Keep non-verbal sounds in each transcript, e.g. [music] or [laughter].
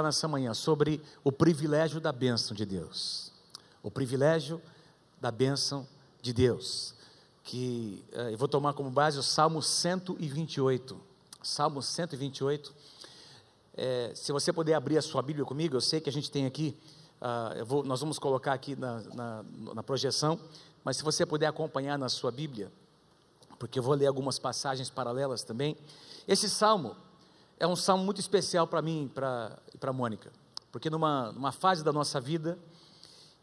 nessa manhã sobre o privilégio da bênção de Deus. O privilégio da bênção de Deus. Que eh, eu vou tomar como base o Salmo 128. Salmo 128. É, se você puder abrir a sua Bíblia comigo, eu sei que a gente tem aqui, uh, vou, nós vamos colocar aqui na, na, na projeção, mas se você puder acompanhar na sua Bíblia, porque eu vou ler algumas passagens paralelas também. Esse salmo é um salmo muito especial para mim e para a Mônica, porque numa, numa fase da nossa vida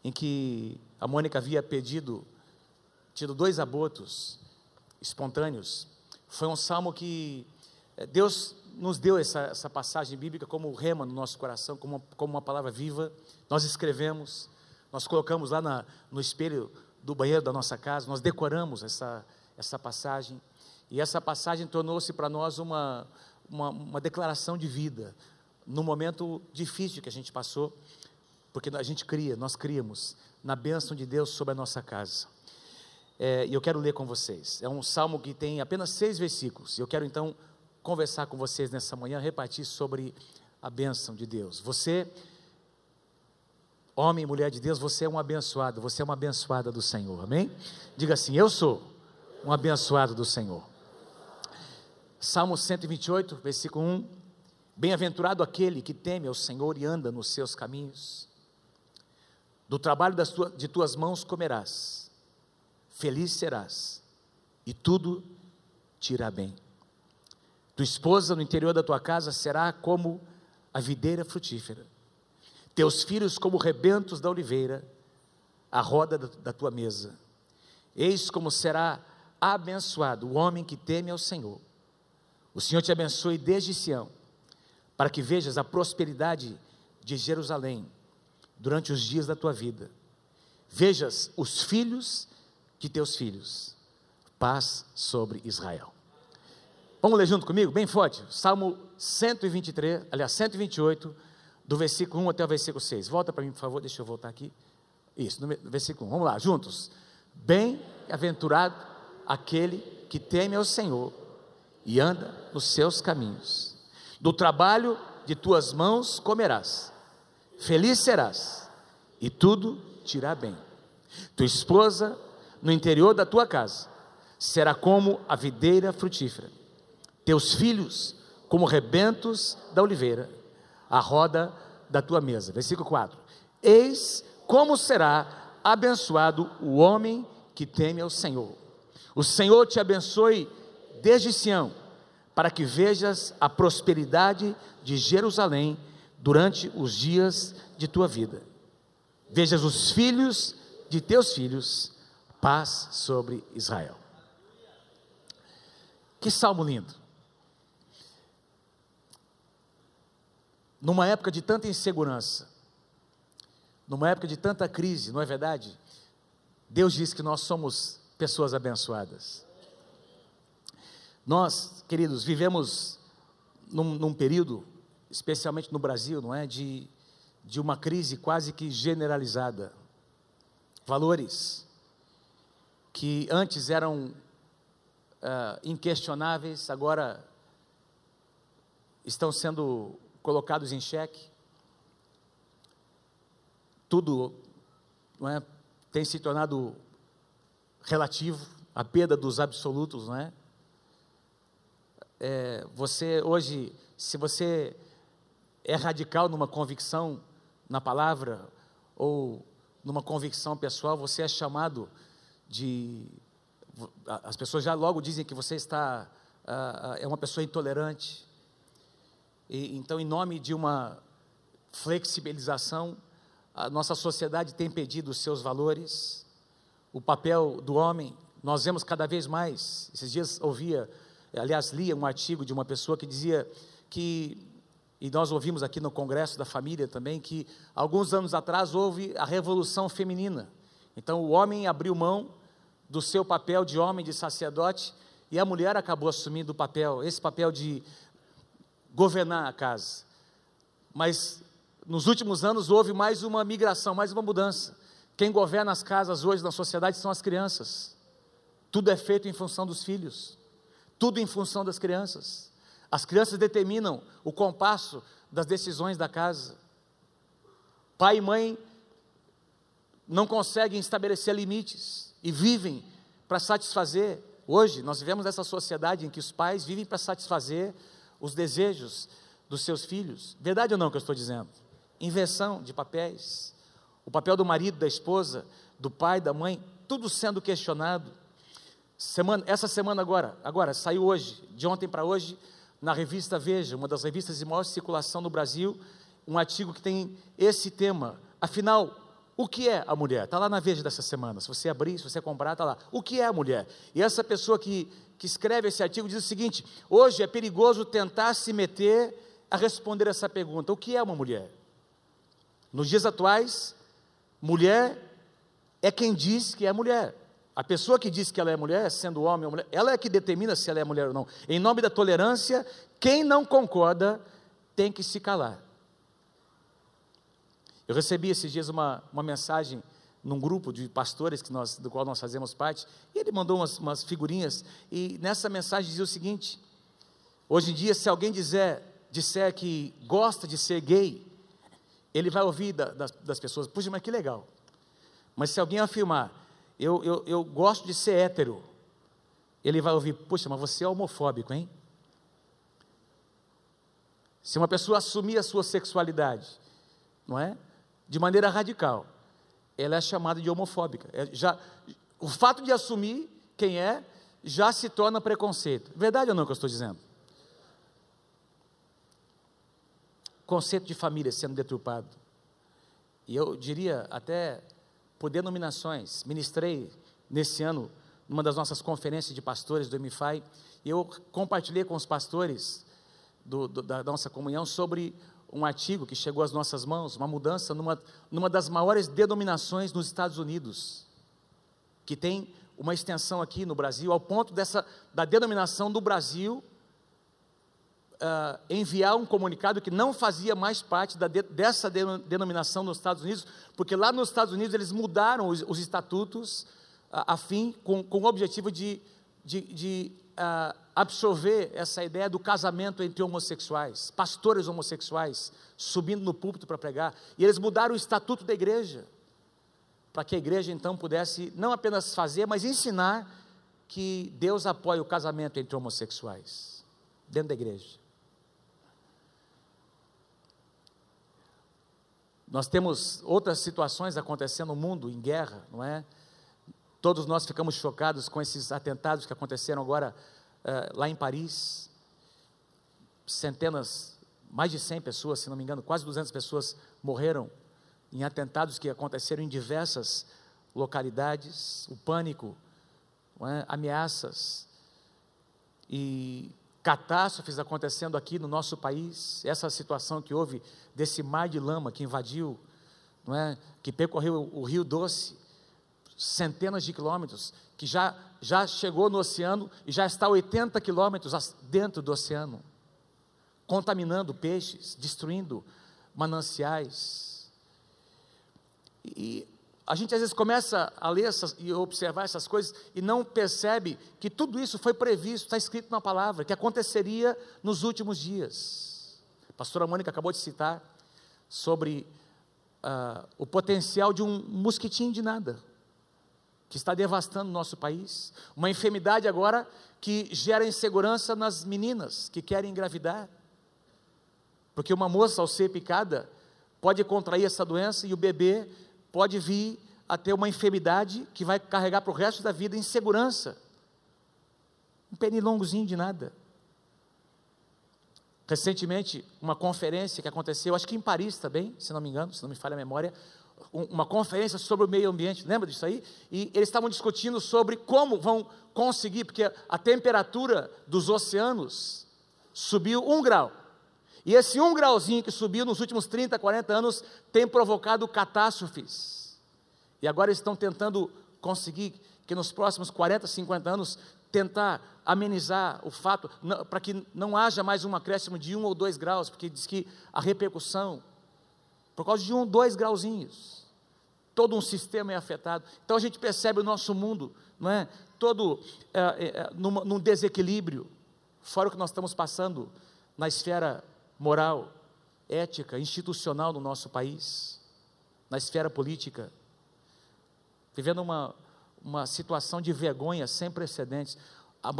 em que a Mônica havia pedido, tido dois abortos espontâneos, foi um salmo que eh, Deus nos deu essa, essa passagem bíblica como rema no nosso coração, como, como uma palavra viva. Nós escrevemos, nós colocamos lá na, no espelho do banheiro da nossa casa, nós decoramos essa, essa passagem, e essa passagem tornou-se para nós uma, uma, uma declaração de vida, no momento difícil que a gente passou, porque a gente cria, nós criamos na bênção de Deus sobre a nossa casa. É, e eu quero ler com vocês. É um salmo que tem apenas seis versículos. E eu quero então conversar com vocês nessa manhã, repartir sobre a bênção de Deus. Você, homem e mulher de Deus, você é um abençoado, você é uma abençoada do Senhor, amém? Diga assim: Eu sou um abençoado do Senhor. Salmo 128, versículo 1: Bem-aventurado aquele que teme ao Senhor e anda nos seus caminhos. Do trabalho tua, de tuas mãos comerás, feliz serás, e tudo te irá bem. Tua esposa no interior da tua casa será como a videira frutífera, teus filhos como rebentos da oliveira, a roda da, da tua mesa. Eis como será abençoado o homem que teme ao Senhor. O Senhor te abençoe desde Sião, para que vejas a prosperidade de Jerusalém durante os dias da tua vida. Vejas os filhos de teus filhos. Paz sobre Israel. Vamos ler junto comigo, bem forte. Salmo 123, aliás, 128, do versículo 1 até o versículo 6. Volta para mim, por favor, deixa eu voltar aqui. Isso, no versículo 1. Vamos lá, juntos. Bem-aventurado aquele que teme ao Senhor e anda nos seus caminhos. Do trabalho de tuas mãos comerás, feliz serás, e tudo te irá bem. Tua esposa, no interior da tua casa, será como a videira frutífera, teus filhos, como rebentos da oliveira, a roda da tua mesa. Versículo 4: Eis como será abençoado o homem que teme ao Senhor o Senhor te abençoe desde Sião, para que vejas a prosperidade de Jerusalém durante os dias de tua vida. Vejas os filhos de teus filhos, paz sobre Israel. Que salmo lindo. Numa época de tanta insegurança, numa época de tanta crise, não é verdade? Deus diz que nós somos pessoas abençoadas. Nós, queridos, vivemos num, num, período, especialmente no Brasil, não é, de, de uma crise quase que generalizada. Valores que antes eram uh, inquestionáveis, agora estão sendo colocados em xeque. Tudo não é, tem se tornado relativo, a perda dos absolutos, não é? É? Você hoje, se você é radical numa convicção na palavra ou numa convicção pessoal, você é chamado de. As pessoas já logo dizem que você está uh, é uma pessoa intolerante. E, então, em nome de uma flexibilização, a nossa sociedade tem pedido os seus valores, o papel do homem, nós vemos cada vez mais. Esses dias ouvia, aliás, lia um artigo de uma pessoa que dizia que, e nós ouvimos aqui no Congresso da Família também, que alguns anos atrás houve a revolução feminina. Então o homem abriu mão do seu papel de homem, de sacerdote, e a mulher acabou assumindo o papel, esse papel de governar a casa. Mas nos últimos anos houve mais uma migração, mais uma mudança. Quem governa as casas hoje na sociedade são as crianças. Tudo é feito em função dos filhos, tudo em função das crianças. As crianças determinam o compasso das decisões da casa. Pai e mãe não conseguem estabelecer limites e vivem para satisfazer. Hoje, nós vivemos nessa sociedade em que os pais vivem para satisfazer os desejos dos seus filhos. Verdade ou não que eu estou dizendo? Inversão de papéis. O papel do marido, da esposa, do pai, da mãe, tudo sendo questionado. Semana, essa semana agora, agora saiu hoje, de ontem para hoje, na revista Veja, uma das revistas de maior circulação no Brasil, um artigo que tem esse tema. Afinal, o que é a mulher? Está lá na Veja dessa semana. Se você abrir, se você comprar, está lá. O que é a mulher? E essa pessoa que, que escreve esse artigo diz o seguinte: hoje é perigoso tentar se meter a responder essa pergunta: o que é uma mulher? Nos dias atuais, mulher é quem diz que é mulher. A pessoa que diz que ela é mulher, sendo homem ou mulher, ela é que determina se ela é mulher ou não. Em nome da tolerância, quem não concorda tem que se calar. Eu recebi esses dias uma, uma mensagem num grupo de pastores que nós, do qual nós fazemos parte, e ele mandou umas, umas figurinhas, e nessa mensagem dizia o seguinte: hoje em dia, se alguém dizer, disser que gosta de ser gay, ele vai ouvir da, das, das, pessoas, puxa, mas que legal. Mas se alguém afirmar, eu, eu, eu gosto de ser hétero, ele vai ouvir, puxa, mas você é homofóbico, hein? Se uma pessoa assumir a sua sexualidade, não é? de maneira radical, ela é chamada de homofóbica. É, já, o fato de assumir quem é já se torna preconceito. Verdade ou não que eu estou dizendo? Conceito de família sendo deturpado. E eu diria até por denominações. Ministrei nesse ano numa das nossas conferências de pastores do MFI, e eu compartilhei com os pastores do, do, da nossa comunhão sobre um artigo que chegou às nossas mãos, uma mudança numa, numa das maiores denominações nos Estados Unidos, que tem uma extensão aqui no Brasil, ao ponto dessa, da denominação do Brasil uh, enviar um comunicado que não fazia mais parte da, dessa denominação nos Estados Unidos, porque lá nos Estados Unidos eles mudaram os, os estatutos uh, a fim, com, com o objetivo de, de, de uh, absorver essa ideia do casamento entre homossexuais, pastores homossexuais, subindo no púlpito para pregar, e eles mudaram o estatuto da igreja, para que a igreja então pudesse não apenas fazer, mas ensinar que Deus apoia o casamento entre homossexuais, dentro da igreja. Nós temos outras situações acontecendo no mundo, em guerra, não é? Todos nós ficamos chocados com esses atentados que aconteceram agora uh, lá em Paris, centenas, mais de 100 pessoas, se não me engano, quase 200 pessoas morreram em atentados que aconteceram em diversas localidades, o pânico, é? ameaças e catástrofes acontecendo aqui no nosso país, essa situação que houve desse mar de lama que invadiu, não é? que percorreu o Rio Doce, centenas de quilômetros, que já, já chegou no oceano e já está 80 quilômetros dentro do oceano, contaminando peixes, destruindo mananciais. E a gente às vezes começa a ler essas, e observar essas coisas e não percebe que tudo isso foi previsto, está escrito na palavra, que aconteceria nos últimos dias. A pastora Mônica acabou de citar sobre uh, o potencial de um mosquitinho de nada que está devastando o nosso país, uma enfermidade agora que gera insegurança nas meninas que querem engravidar, porque uma moça, ao ser picada, pode contrair essa doença e o bebê pode vir a ter uma enfermidade que vai carregar para o resto da vida insegurança. Um pernilongozinho de nada. Recentemente, uma conferência que aconteceu, acho que em Paris também, se não me engano, se não me falha a memória, uma conferência sobre o meio ambiente, lembra disso aí? E eles estavam discutindo sobre como vão conseguir, porque a temperatura dos oceanos subiu um grau. E esse um grauzinho que subiu nos últimos 30, 40 anos tem provocado catástrofes. E agora estão tentando conseguir que nos próximos 40, 50 anos tentar amenizar o fato, para que não haja mais um acréscimo de um ou dois graus, porque diz que a repercussão por causa de um, dois grauzinhos. Todo um sistema é afetado. Então a gente percebe o nosso mundo, não é? Todo é, é num, num desequilíbrio, fora o que nós estamos passando na esfera moral. ética, institucional no nosso país, na esfera política, vivendo uma, uma situação de vergonha sem precedentes.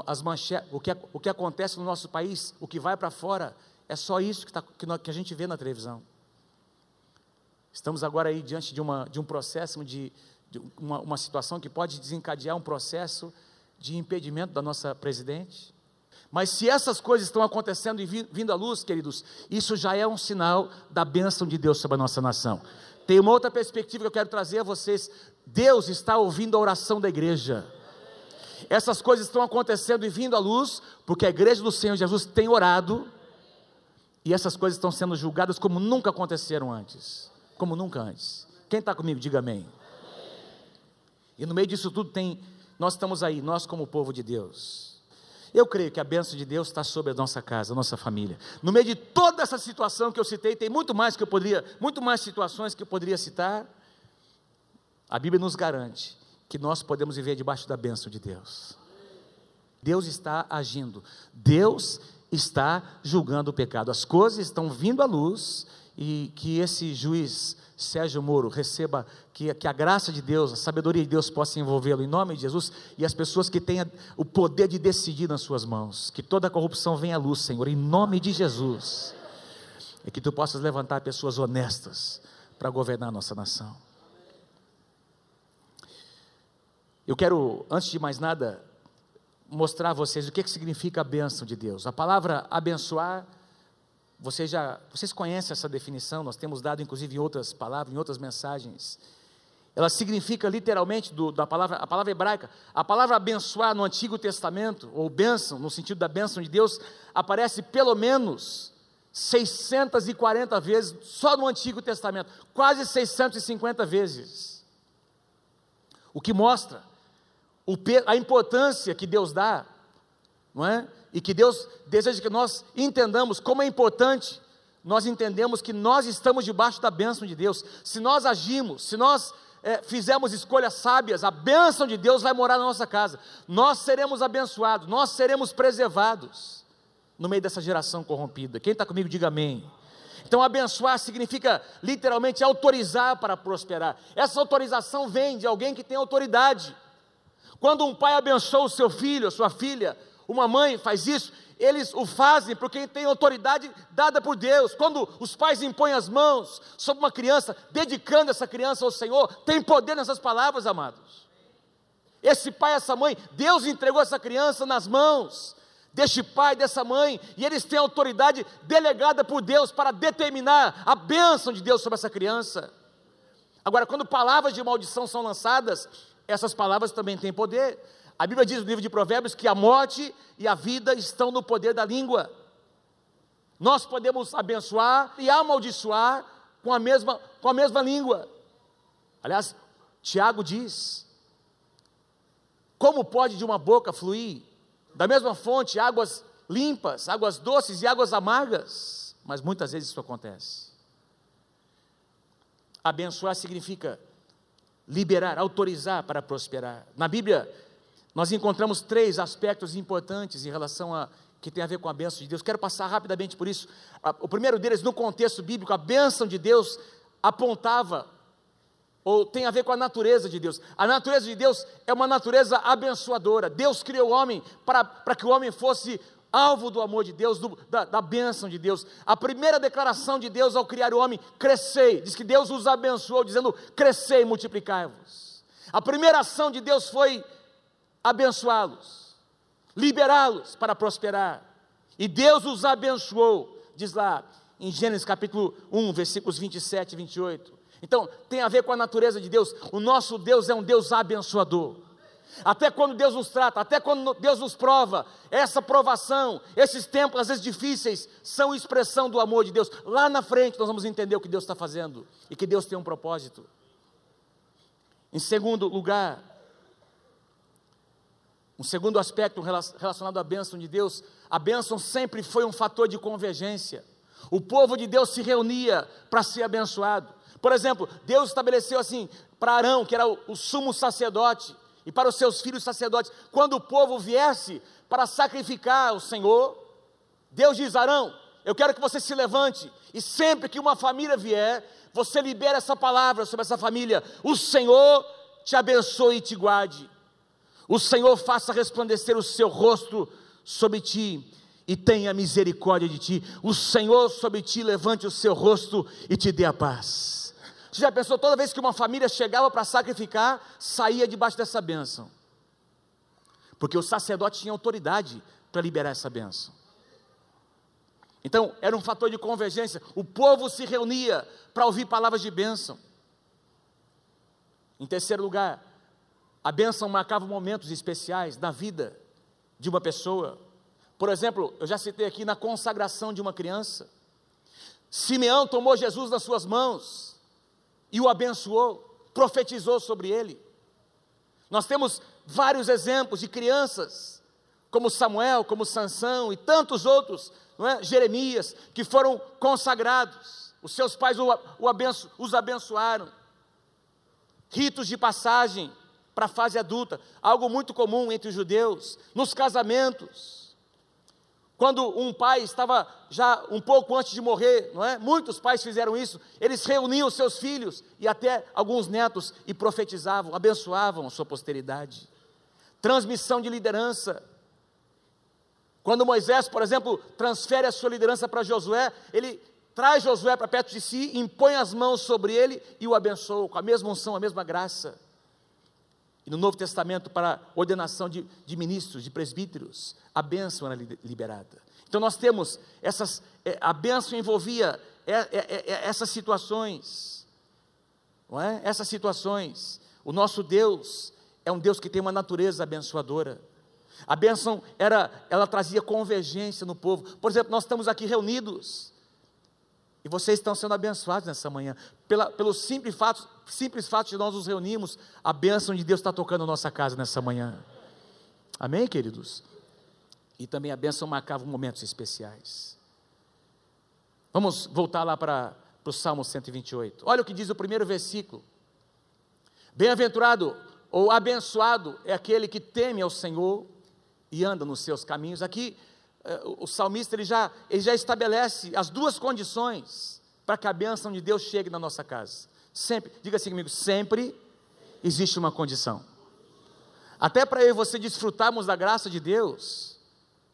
As manchetes, o, que, o que acontece no nosso país, o que vai para fora, é só isso que, tá, que, que a gente vê na televisão. Estamos agora aí diante de, uma, de um processo, de, de uma, uma situação que pode desencadear um processo de impedimento da nossa presidente. Mas se essas coisas estão acontecendo e vindo à luz, queridos, isso já é um sinal da bênção de Deus sobre a nossa nação. Tem uma outra perspectiva que eu quero trazer a vocês. Deus está ouvindo a oração da igreja. Essas coisas estão acontecendo e vindo à luz, porque a igreja do Senhor Jesus tem orado, e essas coisas estão sendo julgadas como nunca aconteceram antes. Como nunca antes. Quem está comigo, diga amém. E no meio disso tudo tem, nós estamos aí, nós como povo de Deus eu creio que a bênção de Deus está sobre a nossa casa, a nossa família. No meio de toda essa situação que eu citei, tem muito mais que eu poderia, muito mais situações que eu poderia citar. A Bíblia nos garante que nós podemos viver debaixo da bênção de Deus. Deus está agindo. Deus está julgando o pecado. As coisas estão vindo à luz e que esse juiz Sérgio Moro receba, que, que a graça de Deus, a sabedoria de Deus possa envolvê-lo em nome de Jesus e as pessoas que tenham o poder de decidir nas suas mãos, que toda a corrupção venha à luz, Senhor, em nome de Jesus, e que tu possas levantar pessoas honestas para governar a nossa nação. Eu quero, antes de mais nada, mostrar a vocês o que, que significa a bênção de Deus. A palavra abençoar vocês já, vocês conhecem essa definição, nós temos dado inclusive em outras palavras, em outras mensagens. Ela significa literalmente do, da palavra, a palavra hebraica. A palavra abençoar no Antigo Testamento, ou bênção, no sentido da bênção de Deus, aparece pelo menos 640 vezes só no Antigo Testamento, quase 650 vezes. O que mostra a importância que Deus dá, não é? e que Deus deseja que nós entendamos como é importante nós entendemos que nós estamos debaixo da bênção de Deus. Se nós agimos, se nós é, fizermos escolhas sábias, a bênção de Deus vai morar na nossa casa. Nós seremos abençoados, nós seremos preservados no meio dessa geração corrompida. Quem está comigo, diga amém. Então, abençoar significa literalmente autorizar para prosperar. Essa autorização vem de alguém que tem autoridade. Quando um pai abençoa o seu filho, a sua filha, uma mãe faz isso, eles o fazem porque tem autoridade dada por Deus. Quando os pais impõem as mãos sobre uma criança, dedicando essa criança ao Senhor, tem poder nessas palavras, amados. Esse pai, essa mãe, Deus entregou essa criança nas mãos deste pai, dessa mãe, e eles têm autoridade delegada por Deus para determinar a bênção de Deus sobre essa criança. Agora, quando palavras de maldição são lançadas, essas palavras também têm poder. A Bíblia diz no livro de Provérbios que a morte e a vida estão no poder da língua. Nós podemos abençoar e amaldiçoar com a mesma, com a mesma língua. Aliás, Tiago diz: como pode de uma boca fluir da mesma fonte águas limpas, águas doces e águas amargas? Mas muitas vezes isso acontece. Abençoar significa liberar, autorizar para prosperar. Na Bíblia, nós encontramos três aspectos importantes em relação a que tem a ver com a bênção de Deus. Quero passar rapidamente por isso. O primeiro deles, no contexto bíblico, a bênção de Deus apontava ou tem a ver com a natureza de Deus. A natureza de Deus é uma natureza abençoadora. Deus criou o homem para, para que o homem fosse alvo do amor de Deus, do, da, da bênção de Deus. A primeira declaração de Deus ao criar o homem, crescei, diz que Deus os abençoou, dizendo, crescei multiplicai-vos. A primeira ação de Deus foi abençoá-los, liberá-los para prosperar. E Deus os abençoou, diz lá em Gênesis capítulo 1, versículos 27 e 28. Então, tem a ver com a natureza de Deus. O nosso Deus é um Deus abençoador. Até quando Deus nos trata, até quando Deus nos prova, essa provação, esses tempos às vezes difíceis, são expressão do amor de Deus. Lá na frente nós vamos entender o que Deus está fazendo e que Deus tem um propósito. Em segundo lugar, um segundo aspecto relacionado à bênção de Deus, a bênção sempre foi um fator de convergência. O povo de Deus se reunia para ser abençoado. Por exemplo, Deus estabeleceu assim para Arão, que era o, o sumo sacerdote, e para os seus filhos sacerdotes, quando o povo viesse para sacrificar o Senhor, Deus diz: Arão, eu quero que você se levante e sempre que uma família vier, você libera essa palavra sobre essa família. O Senhor te abençoe e te guarde. O Senhor faça resplandecer o seu rosto sobre ti e tenha misericórdia de ti. O Senhor sobre ti levante o seu rosto e te dê a paz. Você já pensou toda vez que uma família chegava para sacrificar, saía debaixo dessa bênção? Porque o sacerdote tinha autoridade para liberar essa bênção. Então, era um fator de convergência. O povo se reunia para ouvir palavras de bênção. Em terceiro lugar, a bênção marcava momentos especiais na vida de uma pessoa. Por exemplo, eu já citei aqui na consagração de uma criança. Simeão tomou Jesus nas suas mãos e o abençoou, profetizou sobre ele. Nós temos vários exemplos de crianças, como Samuel, como Sansão e tantos outros, não é? Jeremias, que foram consagrados. Os seus pais abenço, os abençoaram. Ritos de passagem para a fase adulta, algo muito comum entre os judeus, nos casamentos. Quando um pai estava já um pouco antes de morrer, não é? Muitos pais fizeram isso. Eles reuniam seus filhos e até alguns netos e profetizavam, abençoavam a sua posteridade. Transmissão de liderança. Quando Moisés, por exemplo, transfere a sua liderança para Josué, ele traz Josué para perto de si, impõe as mãos sobre ele e o abençoa com a mesma unção, a mesma graça. E no Novo Testamento, para ordenação de, de ministros, de presbíteros, a bênção era liberada. Então nós temos essas, é, a bênção envolvia é, é, essas situações, não é? Essas situações. O nosso Deus é um Deus que tem uma natureza abençoadora. A bênção era, ela trazia convergência no povo. Por exemplo, nós estamos aqui reunidos e vocês estão sendo abençoados nessa manhã. Pela, pelo simples fato, simples fato de nós nos reunirmos, a bênção de Deus está tocando a nossa casa nessa manhã. Amém, queridos? E também a bênção marcava momentos especiais. Vamos voltar lá para, o Salmo 128. Olha o que diz o primeiro versículo. Bem-aventurado ou abençoado é aquele que teme ao Senhor e anda nos seus caminhos. Aqui é, o salmista ele já, ele já estabelece as duas condições para que a bênção de Deus chegue na nossa casa. Sempre, diga assim comigo, sempre existe uma condição. Até para eu e você desfrutarmos da graça de Deus,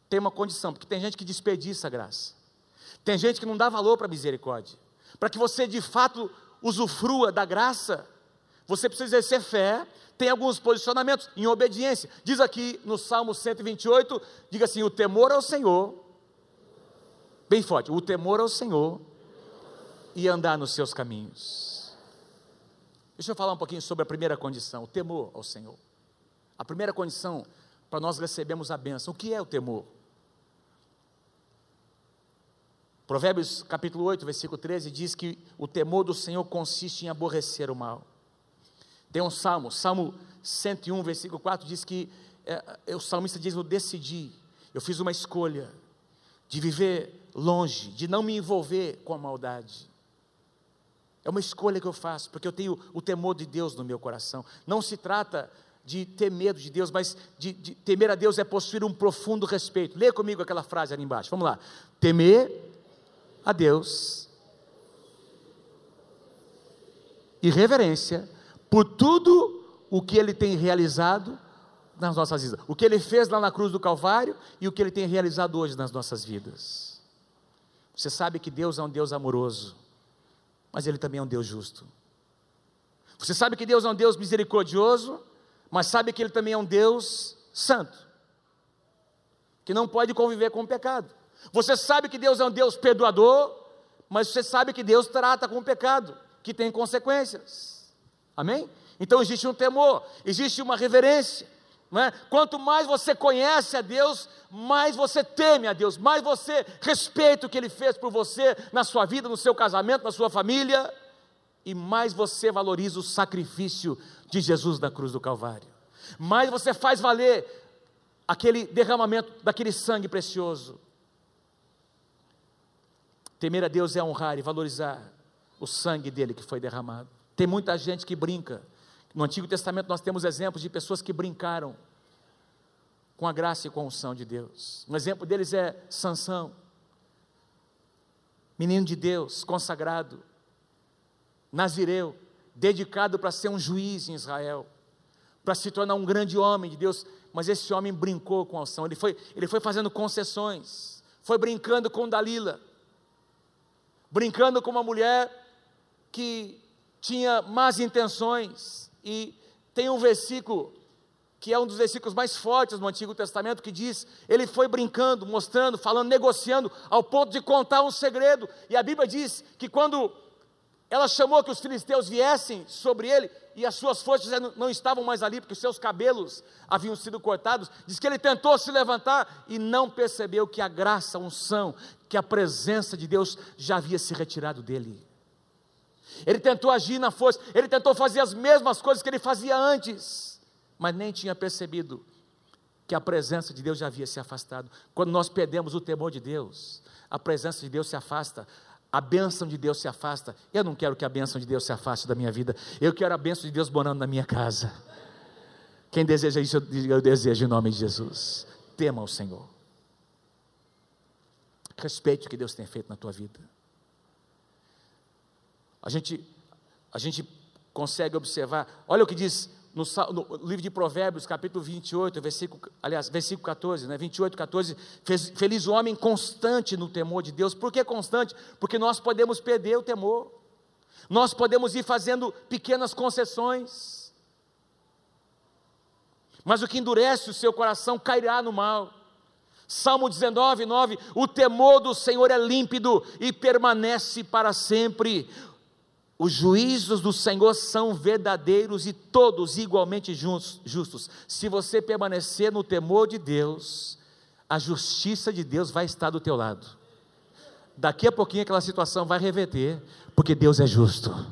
tem uma condição, porque tem gente que desperdiça a graça. Tem gente que não dá valor para a misericórdia. Para que você de fato usufrua da graça, você precisa exercer fé, tem alguns posicionamentos em obediência. Diz aqui no Salmo 128, diga assim: o temor ao Senhor, bem forte, o temor ao Senhor e andar nos seus caminhos. Deixa eu falar um pouquinho sobre a primeira condição, o temor ao Senhor. A primeira condição para nós recebermos a bênção. O que é o temor? Provérbios capítulo 8, versículo 13 diz que o temor do Senhor consiste em aborrecer o mal. Tem um salmo, Salmo 101, versículo 4, diz que é, o salmista diz: Eu decidi, eu fiz uma escolha de viver longe, de não me envolver com a maldade. É uma escolha que eu faço, porque eu tenho o temor de Deus no meu coração. Não se trata de ter medo de Deus, mas de, de temer a Deus é possuir um profundo respeito. Leia comigo aquela frase ali embaixo. Vamos lá. Temer a Deus e reverência por tudo o que ele tem realizado nas nossas vidas. O que ele fez lá na cruz do Calvário e o que ele tem realizado hoje nas nossas vidas. Você sabe que Deus é um Deus amoroso, mas ele também é um Deus justo. Você sabe que Deus é um Deus misericordioso, mas sabe que ele também é um Deus santo, que não pode conviver com o pecado. Você sabe que Deus é um Deus perdoador, mas você sabe que Deus trata com o pecado, que tem consequências. Amém? Então existe um temor, existe uma reverência. É? Quanto mais você conhece a Deus, mais você teme a Deus, mais você respeita o que Ele fez por você na sua vida, no seu casamento, na sua família, e mais você valoriza o sacrifício de Jesus na cruz do Calvário, mais você faz valer aquele derramamento daquele sangue precioso. Temer a Deus é honrar e valorizar o sangue dele que foi derramado. Tem muita gente que brinca. No Antigo Testamento nós temos exemplos de pessoas que brincaram com a graça e com a unção de Deus. Um exemplo deles é Sansão. menino de Deus, consagrado, nazireu, dedicado para ser um juiz em Israel, para se tornar um grande homem de Deus, mas esse homem brincou com a unção, ele foi, ele foi fazendo concessões, foi brincando com Dalila, brincando com uma mulher que tinha más intenções, e tem um versículo que é um dos versículos mais fortes no Antigo Testamento, que diz: ele foi brincando, mostrando, falando, negociando, ao ponto de contar um segredo. E a Bíblia diz que quando ela chamou que os filisteus viessem sobre ele, e as suas forças não estavam mais ali, porque os seus cabelos haviam sido cortados. Diz que ele tentou se levantar e não percebeu que a graça, a unção, que a presença de Deus já havia se retirado dele. Ele tentou agir na força, ele tentou fazer as mesmas coisas que ele fazia antes, mas nem tinha percebido que a presença de Deus já havia se afastado. Quando nós perdemos o temor de Deus, a presença de Deus se afasta, a bênção de Deus se afasta. Eu não quero que a bênção de Deus se afaste da minha vida. Eu quero a bênção de Deus morando na minha casa. Quem deseja isso, eu desejo em nome de Jesus. Tema o Senhor. Respeite o que Deus tem feito na tua vida. A gente, a gente consegue observar, olha o que diz no, no, livro de Provérbios, capítulo 28, versículo, aliás, versículo 14, né, 28, 14, feliz o homem constante no temor de Deus, por que constante? Porque nós podemos perder o temor, nós podemos ir fazendo pequenas concessões, mas o que endurece o seu coração cairá no mal, Salmo 19, 9: O temor do Senhor é límpido e permanece para sempre. Os juízos do Senhor são verdadeiros e todos igualmente justos. Se você permanecer no temor de Deus, a justiça de Deus vai estar do teu lado. Daqui a pouquinho aquela situação vai reverter, porque Deus é justo.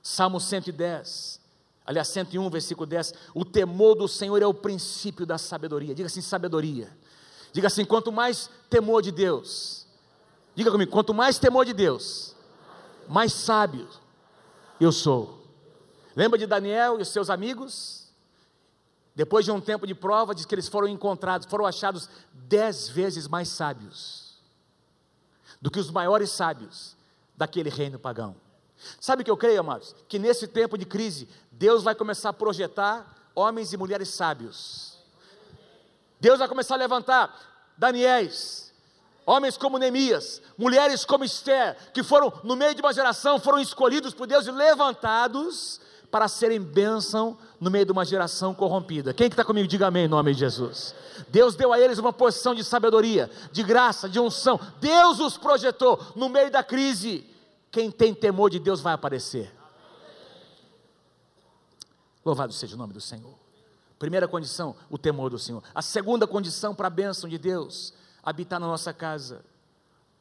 Salmo 110, aliás, 101, versículo 10: O temor do Senhor é o princípio da sabedoria. Diga assim: sabedoria. Diga assim: quanto mais temor de Deus, Diga comigo, quanto mais temor de Deus, mais sábio eu sou. Lembra de Daniel e os seus amigos? Depois de um tempo de prova, diz que eles foram encontrados, foram achados dez vezes mais sábios do que os maiores sábios daquele reino pagão. Sabe o que eu creio, amados? Que nesse tempo de crise, Deus vai começar a projetar homens e mulheres sábios. Deus vai começar a levantar Daniéis, homens como Neemias, mulheres como Esther, que foram, no meio de uma geração, foram escolhidos por Deus e levantados para serem bênção no meio de uma geração corrompida. Quem que está comigo, diga amém em nome de Jesus. Deus deu a eles uma posição de sabedoria, de graça, de unção. Deus os projetou no meio da crise. Quem tem temor de Deus vai aparecer. Louvado seja o nome do Senhor. Primeira condição, o temor do Senhor. A segunda condição para a bênção de Deus habitar na nossa casa,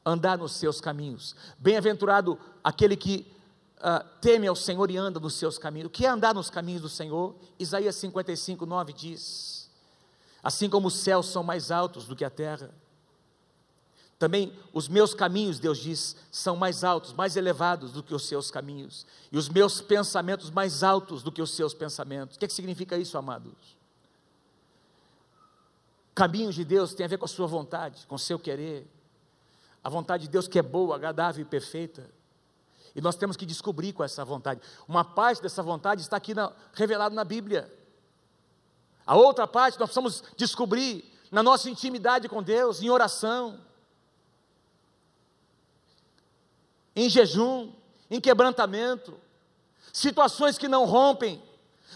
andar nos seus caminhos. Bem-aventurado aquele que uh, teme ao Senhor e anda nos seus caminhos. O que é andar nos caminhos do Senhor? Isaías 55, 9 diz: Assim como os céus são mais altos do que a terra, também os meus caminhos, Deus diz, são mais altos, mais elevados do que os seus caminhos, e os meus pensamentos mais altos do que os seus pensamentos. O que, é que significa isso, amados? Caminhos de Deus tem a ver com a sua vontade, com o seu querer. A vontade de Deus que é boa, agradável e perfeita. E nós temos que descobrir com essa vontade. Uma parte dessa vontade está aqui na, revelado na Bíblia. A outra parte nós precisamos descobrir na nossa intimidade com Deus, em oração, em jejum, em quebrantamento, situações que não rompem,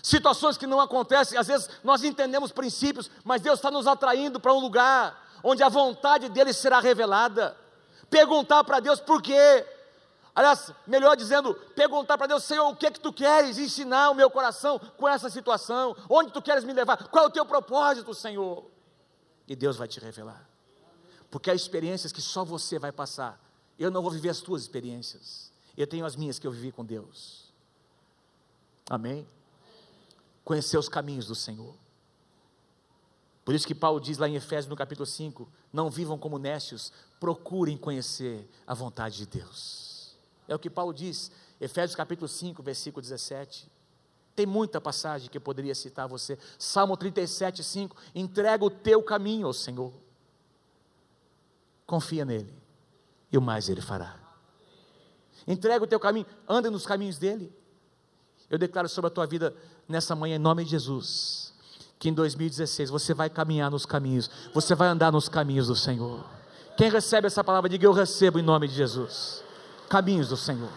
situações que não acontecem, às vezes nós entendemos princípios, mas Deus está nos atraindo para um lugar onde a vontade dele será revelada. Perguntar para Deus por quê. Aliás, melhor dizendo, perguntar para Deus, Senhor, o que é que tu queres ensinar o meu coração com essa situação? Onde tu queres me levar? Qual é o teu propósito, Senhor? E Deus vai te revelar. Porque há experiências que só você vai passar. Eu não vou viver as tuas experiências. Eu tenho as minhas que eu vivi com Deus. Amém? Conhecer os caminhos do Senhor. Por isso que Paulo diz lá em Efésios no capítulo 5: Não vivam como nécios, procurem conhecer a vontade de Deus. É o que Paulo diz, Efésios capítulo 5, versículo 17. Tem muita passagem que eu poderia citar a você. Salmo 37, 5: Entrega o teu caminho ao Senhor. confia nele, e o mais ele fará. Entrega o teu caminho, anda nos caminhos dele. Eu declaro sobre a tua vida nessa manhã, em nome de Jesus, que em 2016 você vai caminhar nos caminhos, você vai andar nos caminhos do Senhor. Quem recebe essa palavra, diga eu recebo em nome de Jesus. Caminhos do Senhor,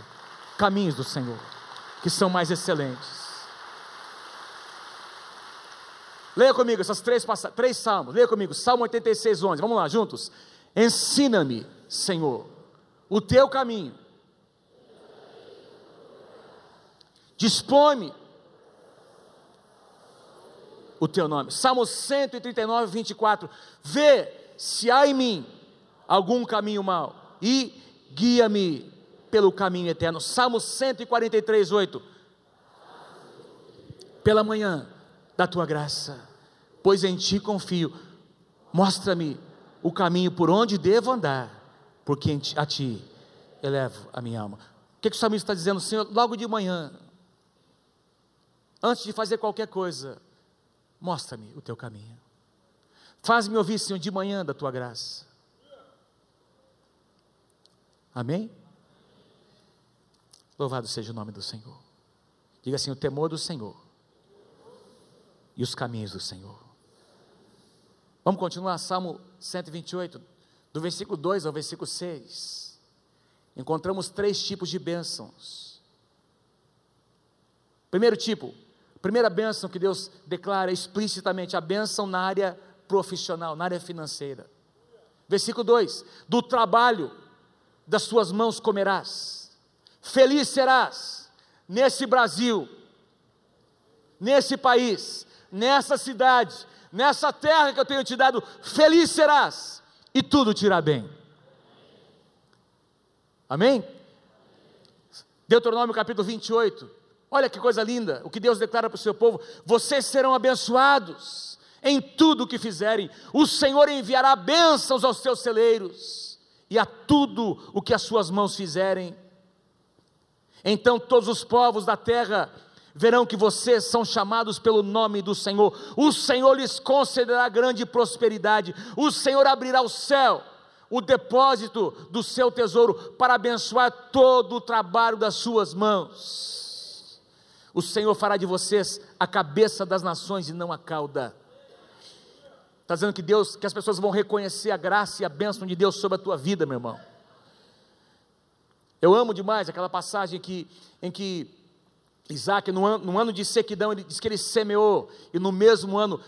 caminhos do Senhor, que são mais excelentes. Leia comigo essas três, três salmos. Leia comigo, Salmo 86, 11. Vamos lá, juntos. Ensina-me, Senhor, o teu caminho. Dispõe-me o teu nome. Salmo 139, 24. Vê se há em mim algum caminho mau e guia-me pelo caminho eterno. Salmo 143, 8. Pela manhã da tua graça, pois em ti confio. Mostra-me o caminho por onde devo andar, porque a ti elevo a minha alma. O que, que o salmista está dizendo, Senhor? Logo de manhã, antes de fazer qualquer coisa, mostra-me o teu caminho. Faz-me ouvir, Senhor, de manhã da tua graça. Amém? Louvado seja o nome do Senhor. Diga assim: o temor do Senhor e os caminhos do Senhor. Vamos continuar, Salmo 128, do versículo 2 ao versículo 6. Encontramos três tipos de bênçãos. Primeiro tipo, primeira bênção que Deus declara explicitamente, a bênção na área profissional, na área financeira. Versículo 2: Do trabalho das suas mãos comerás, feliz serás nesse Brasil, nesse país, nessa cidade, nessa terra que eu tenho te dado, feliz serás, e tudo te irá bem. Amém? Deuteronômio capítulo 28. Olha que coisa linda, o que Deus declara para o seu povo: vocês serão abençoados em tudo o que fizerem, o Senhor enviará bênçãos aos seus celeiros e a tudo o que as suas mãos fizerem. Então todos os povos da terra verão que vocês são chamados pelo nome do Senhor. O Senhor lhes concederá grande prosperidade. O Senhor abrirá o céu, o depósito do seu tesouro, para abençoar todo o trabalho das suas mãos. O Senhor fará de vocês a cabeça das nações e não a cauda. Está dizendo que Deus, que as pessoas vão reconhecer a graça e a bênção de Deus sobre a tua vida, meu irmão. Eu amo demais aquela passagem que, em que Isaac, no ano, no ano de sequidão, ele diz que ele semeou, e no mesmo ano,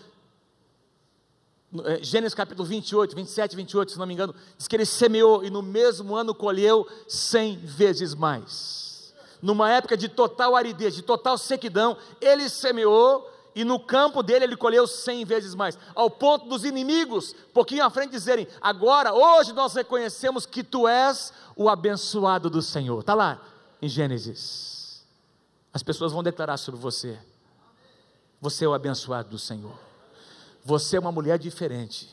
é, Gênesis capítulo 28, 27, 28, se não me engano, diz que ele semeou e no mesmo ano colheu cem vezes mais. Numa época de total aridez, de total sequidão, ele semeou e no campo dele ele colheu cem vezes mais, ao ponto dos inimigos, pouquinho à frente, dizerem: Agora, hoje nós reconhecemos que tu és o abençoado do Senhor. Está lá em Gênesis as pessoas vão declarar sobre você: você é o abençoado do Senhor, você é uma mulher diferente.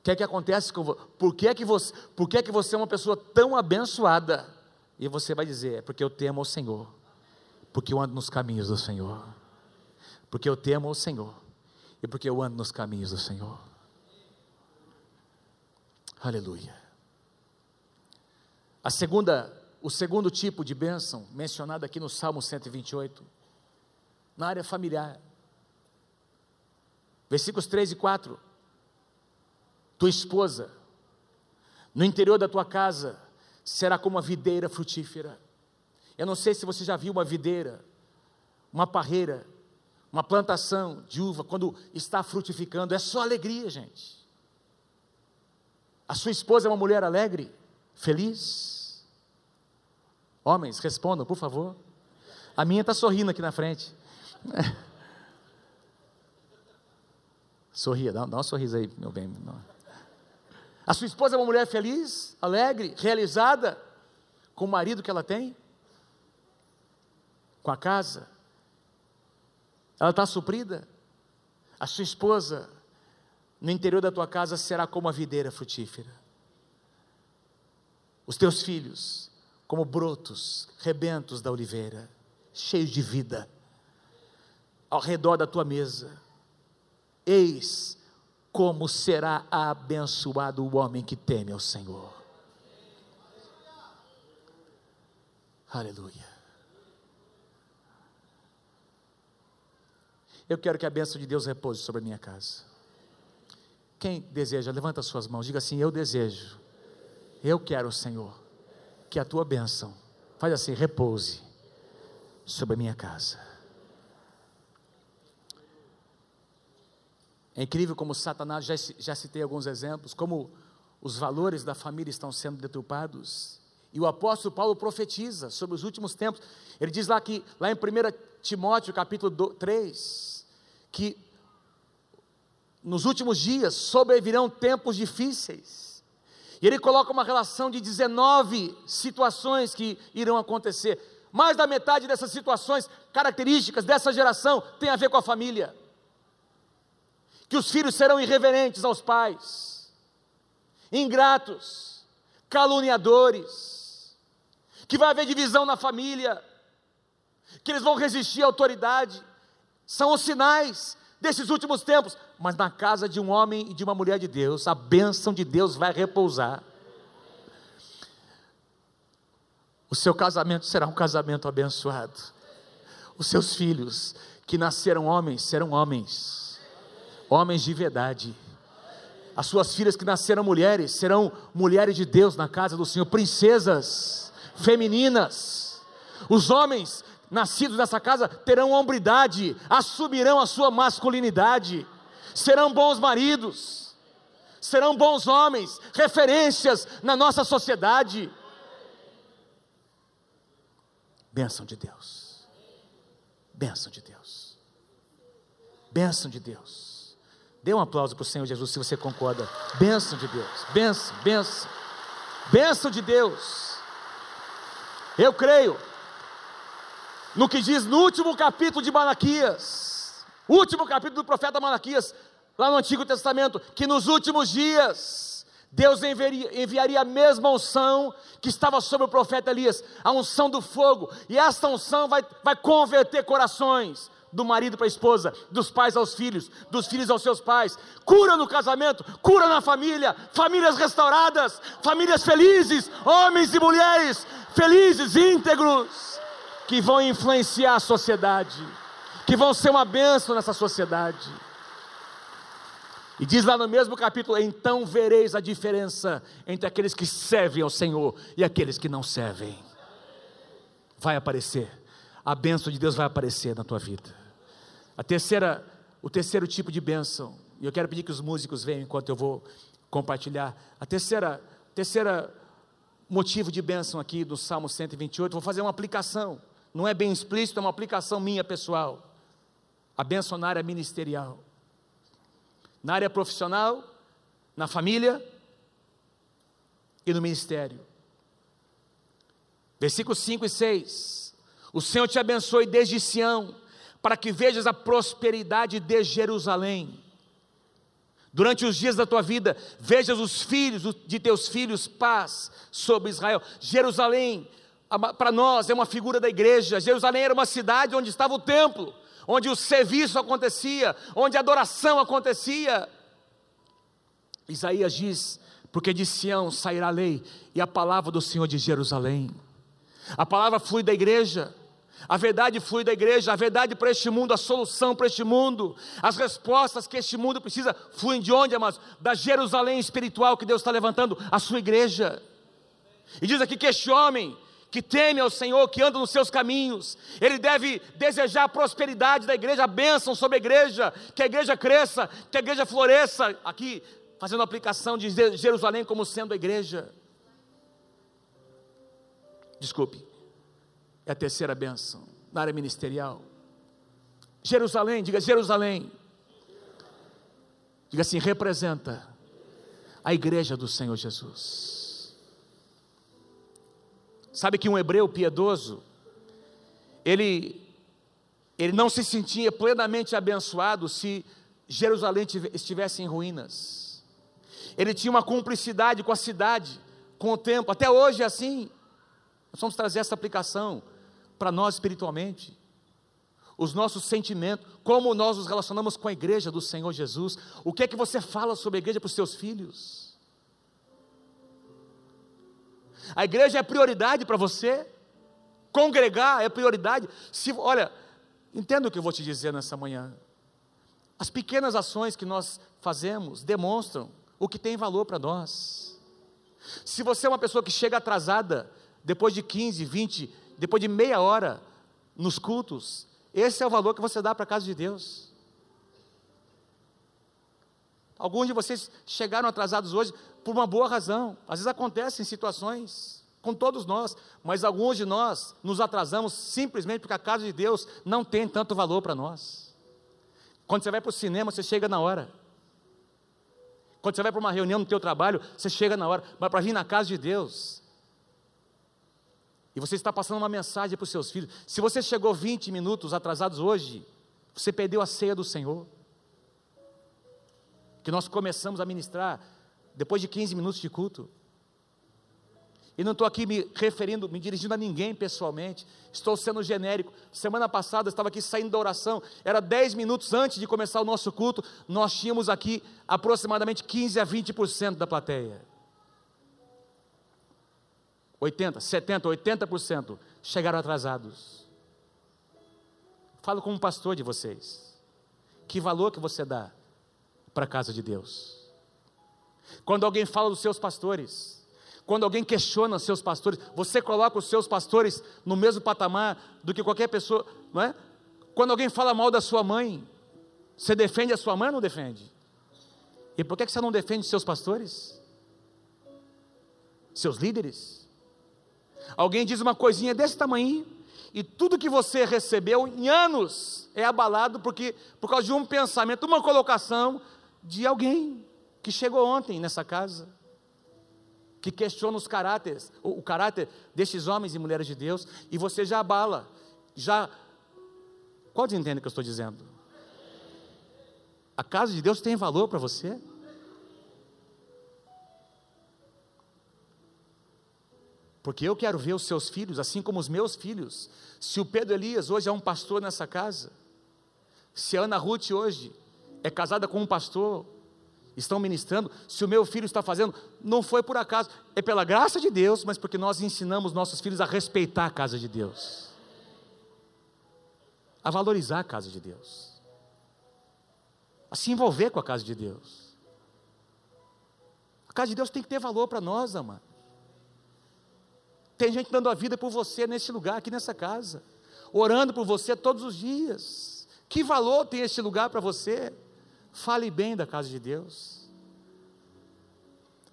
O que é que acontece com você? Por que é que você, por que é que você é uma pessoa tão abençoada? E você vai dizer: é porque eu temo ao Senhor, porque eu ando nos caminhos do Senhor, porque eu temo ao Senhor e porque eu ando nos caminhos do Senhor. Aleluia. A segunda o segundo tipo de bênção, mencionado aqui no Salmo 128, na área familiar. Versículos 3 e 4. Tua esposa, no interior da tua casa, será como uma videira frutífera. Eu não sei se você já viu uma videira, uma parreira, uma plantação de uva, quando está frutificando, é só alegria, gente. A sua esposa é uma mulher alegre, feliz, Homens, respondam, por favor. A minha está sorrindo aqui na frente. [laughs] Sorria, dá, dá um sorriso aí, meu bem. A sua esposa é uma mulher feliz, alegre, realizada com o marido que ela tem, com a casa. Ela está suprida. A sua esposa, no interior da tua casa, será como a videira frutífera. Os teus filhos como brotos, rebentos da oliveira, cheios de vida, ao redor da tua mesa. Eis como será abençoado o homem que teme ao Senhor. Aleluia. Eu quero que a bênção de Deus repouse sobre a minha casa. Quem deseja, levanta suas mãos, diga assim: Eu desejo, eu quero, Senhor, que a tua bênção, faz assim, repouse sobre a minha casa. É incrível como Satanás, já, já citei alguns exemplos, como os valores da família estão sendo deturpados. E o apóstolo Paulo profetiza sobre os últimos tempos. Ele diz lá que, lá em 1 Timóteo capítulo 3, que nos últimos dias sobrevirão tempos difíceis. E ele coloca uma relação de 19 situações que irão acontecer. Mais da metade dessas situações, características dessa geração, tem a ver com a família. Que os filhos serão irreverentes aos pais, ingratos, caluniadores, que vai haver divisão na família, que eles vão resistir à autoridade. São os sinais desses últimos tempos. Mas na casa de um homem e de uma mulher de Deus, a bênção de Deus vai repousar. O seu casamento será um casamento abençoado. Os seus filhos, que nasceram homens, serão homens, homens de verdade. As suas filhas que nasceram mulheres, serão mulheres de Deus na casa do Senhor, princesas femininas. Os homens nascidos nessa casa terão hombridade, assumirão a sua masculinidade, serão bons maridos, serão bons homens, referências na nossa sociedade. Bênção de Deus, bênção de Deus, bênção de Deus. Dê um aplauso para o Senhor Jesus se você concorda. Bênção de Deus, bênção, bênção, bênção de Deus. Eu creio no que diz no último capítulo de Malaquias, último capítulo do profeta Malaquias, lá no Antigo Testamento, que nos últimos dias Deus enviaria, enviaria, a mesma unção que estava sobre o profeta Elias, a unção do fogo, e esta unção vai, vai converter corações, do marido para a esposa, dos pais aos filhos, dos filhos aos seus pais, cura no casamento, cura na família, famílias restauradas, famílias felizes, homens e mulheres felizes, íntegros que vão influenciar a sociedade, que vão ser uma bênção nessa sociedade. E diz lá no mesmo capítulo: então vereis a diferença entre aqueles que servem ao Senhor e aqueles que não servem. Vai aparecer, a bênção de Deus vai aparecer na tua vida. A terceira, o terceiro tipo de bênção, e eu quero pedir que os músicos venham enquanto eu vou compartilhar. A terceira, terceira motivo de bênção aqui do Salmo 128, vou fazer uma aplicação não é bem explícito, é uma aplicação minha pessoal. A bênção na área ministerial, na área profissional, na família e no ministério. Versículos 5 e 6. O Senhor te abençoe desde Sião, para que vejas a prosperidade de Jerusalém. Durante os dias da tua vida, vejas os filhos de teus filhos, paz sobre Israel. Jerusalém para nós é uma figura da igreja. Jerusalém era uma cidade onde estava o templo, onde o serviço acontecia, onde a adoração acontecia. Isaías diz: porque de Sião sairá a lei e a palavra do Senhor de Jerusalém. A palavra flui da igreja. A verdade flui da igreja, a verdade para este mundo, a solução para este mundo, as respostas que este mundo precisa fluem de onde, amados? Da Jerusalém espiritual que Deus está levantando, a sua igreja. E diz aqui que este homem, que teme ao Senhor, que anda nos seus caminhos. Ele deve desejar a prosperidade da igreja, a bênção sobre a igreja, que a igreja cresça, que a igreja floresça. Aqui, fazendo a aplicação de Jerusalém como sendo a igreja. Desculpe, é a terceira bênção na área ministerial. Jerusalém, diga Jerusalém. Diga assim, representa a igreja do Senhor Jesus. Sabe que um hebreu piedoso, ele, ele não se sentia plenamente abençoado se Jerusalém estivesse em ruínas. Ele tinha uma cumplicidade com a cidade, com o tempo. Até hoje é assim. Nós vamos trazer essa aplicação para nós espiritualmente. os nossos sentimentos, como nós nos relacionamos com a igreja do Senhor Jesus. O que é que você fala sobre a igreja para os seus filhos? A igreja é prioridade para você? Congregar é prioridade? Se, olha, entenda o que eu vou te dizer nessa manhã. As pequenas ações que nós fazemos demonstram o que tem valor para nós. Se você é uma pessoa que chega atrasada, depois de 15, 20, depois de meia hora nos cultos, esse é o valor que você dá para a casa de Deus. Alguns de vocês chegaram atrasados hoje por uma boa razão. Às vezes acontecem situações com todos nós, mas alguns de nós nos atrasamos simplesmente porque a casa de Deus não tem tanto valor para nós. Quando você vai para o cinema, você chega na hora. Quando você vai para uma reunião no teu trabalho, você chega na hora. Mas para vir na casa de Deus, e você está passando uma mensagem para os seus filhos. Se você chegou 20 minutos atrasados hoje, você perdeu a ceia do Senhor. Que nós começamos a ministrar depois de 15 minutos de culto. E não estou aqui me referindo, me dirigindo a ninguém pessoalmente, estou sendo genérico. Semana passada eu estava aqui saindo da oração, era 10 minutos antes de começar o nosso culto, nós tínhamos aqui aproximadamente 15 a 20% da plateia. 80, 70, 80% chegaram atrasados. Falo como pastor de vocês. Que valor que você dá para a casa de Deus? Quando alguém fala dos seus pastores, quando alguém questiona os seus pastores, você coloca os seus pastores no mesmo patamar do que qualquer pessoa, não é? Quando alguém fala mal da sua mãe, você defende a sua mãe ou não defende? E por que você não defende seus pastores? Seus líderes? Alguém diz uma coisinha desse tamanho e tudo que você recebeu em anos é abalado porque por causa de um pensamento, uma colocação de alguém que chegou ontem nessa casa, que questiona os caráteres, o, o caráter destes homens e mulheres de Deus, e você já abala, já. Quantos entendem o que eu estou dizendo? A casa de Deus tem valor para você? Porque eu quero ver os seus filhos, assim como os meus filhos. Se o Pedro Elias hoje é um pastor nessa casa, se a Ana Ruth hoje é casada com um pastor, estão ministrando, se o meu filho está fazendo, não foi por acaso, é pela graça de Deus, mas porque nós ensinamos nossos filhos a respeitar a casa de Deus, a valorizar a casa de Deus, a se envolver com a casa de Deus. A casa de Deus tem que ter valor para nós, amado. Tem gente dando a vida por você nesse lugar, aqui nessa casa, orando por você todos os dias. Que valor tem esse lugar para você? Fale bem da casa de Deus.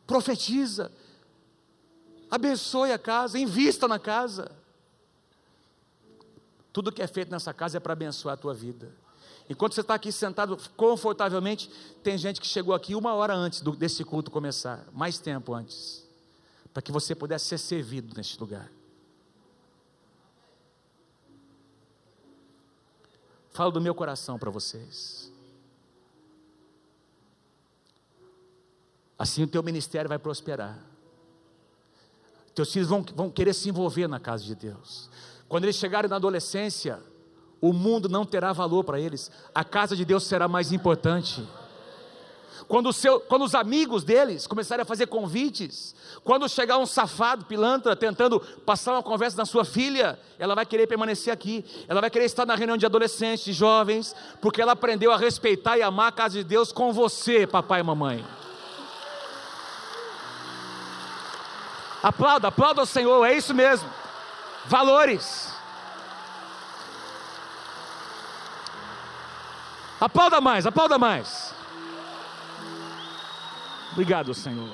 Profetiza. Abençoe a casa, invista na casa. Tudo que é feito nessa casa é para abençoar a tua vida. Enquanto você está aqui sentado confortavelmente, tem gente que chegou aqui uma hora antes do, desse culto começar, mais tempo antes para que você pudesse ser servido neste lugar. Falo do meu coração para vocês. Assim o teu ministério vai prosperar. Teus filhos vão, vão querer se envolver na casa de Deus. Quando eles chegarem na adolescência, o mundo não terá valor para eles, a casa de Deus será mais importante. Quando, seu, quando os amigos deles começarem a fazer convites, quando chegar um safado, pilantra, tentando passar uma conversa na sua filha, ela vai querer permanecer aqui, ela vai querer estar na reunião de adolescentes, de jovens, porque ela aprendeu a respeitar e amar a casa de Deus com você, papai e mamãe. Aplauda, aplauda ao Senhor, é isso mesmo. Valores. Aplauda mais, aplauda mais. Obrigado, Senhor.